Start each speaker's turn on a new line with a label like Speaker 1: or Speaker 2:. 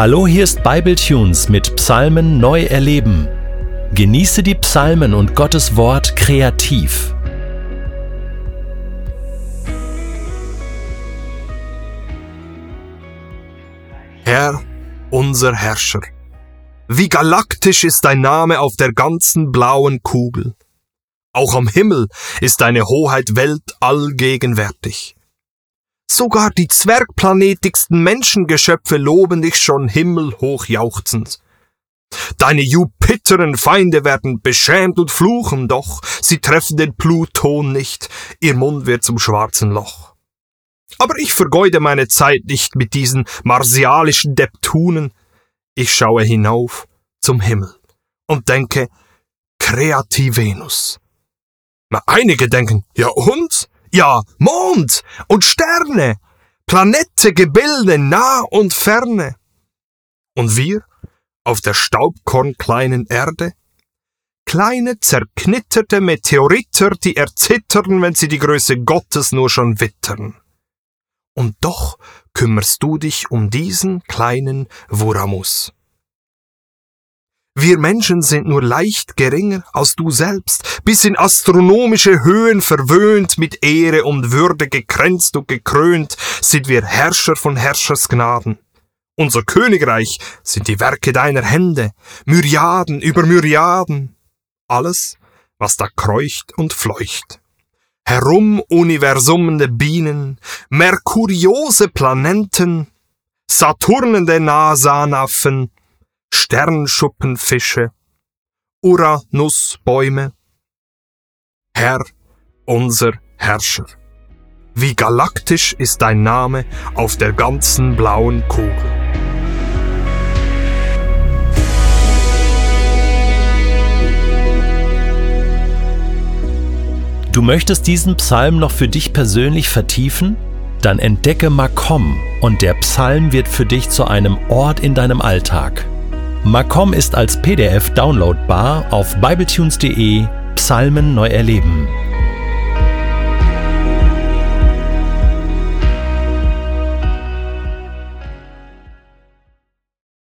Speaker 1: Hallo, hier ist Bibletunes mit Psalmen neu erleben. Genieße die Psalmen und Gottes Wort kreativ.
Speaker 2: Herr, unser Herrscher, wie galaktisch ist dein Name auf der ganzen blauen Kugel. Auch am Himmel ist deine Hoheit weltallgegenwärtig. Sogar die zwergplanetigsten Menschengeschöpfe loben dich schon himmelhoch jauchzend. Deine Jupiteren Feinde werden beschämt und fluchen, doch sie treffen den Pluton nicht, ihr Mund wird zum schwarzen Loch. Aber ich vergeude meine Zeit nicht mit diesen marsialischen Deptunen, ich schaue hinauf zum Himmel und denke, Kreativ Venus. Einige denken, ja und? Ja, Mond und Sterne, Planete, Gebilde nah und ferne. Und wir auf der staubkornkleinen Erde? Kleine zerknitterte Meteoriter, die erzittern, wenn sie die Größe Gottes nur schon wittern. Und doch kümmerst du dich um diesen kleinen Wuramus. Wir Menschen sind nur leicht geringer als du selbst, bis in astronomische Höhen verwöhnt, mit Ehre und Würde gekränzt und gekrönt, sind wir Herrscher von Herrschersgnaden. Unser Königreich sind die Werke deiner Hände, Myriaden über Myriaden. Alles, was da kreucht und fleucht. Herum universumende Bienen, merkuriose Planeten, Saturnende Nasanaffen, Sternschuppenfische, Uranusbäume. Herr, unser Herrscher, wie galaktisch ist dein Name auf der ganzen blauen Kugel.
Speaker 1: Du möchtest diesen Psalm noch für dich persönlich vertiefen? Dann entdecke Makom und der Psalm wird für dich zu einem Ort in deinem Alltag. Macom ist als PDF downloadbar auf bibletunes.de Psalmen neu erleben.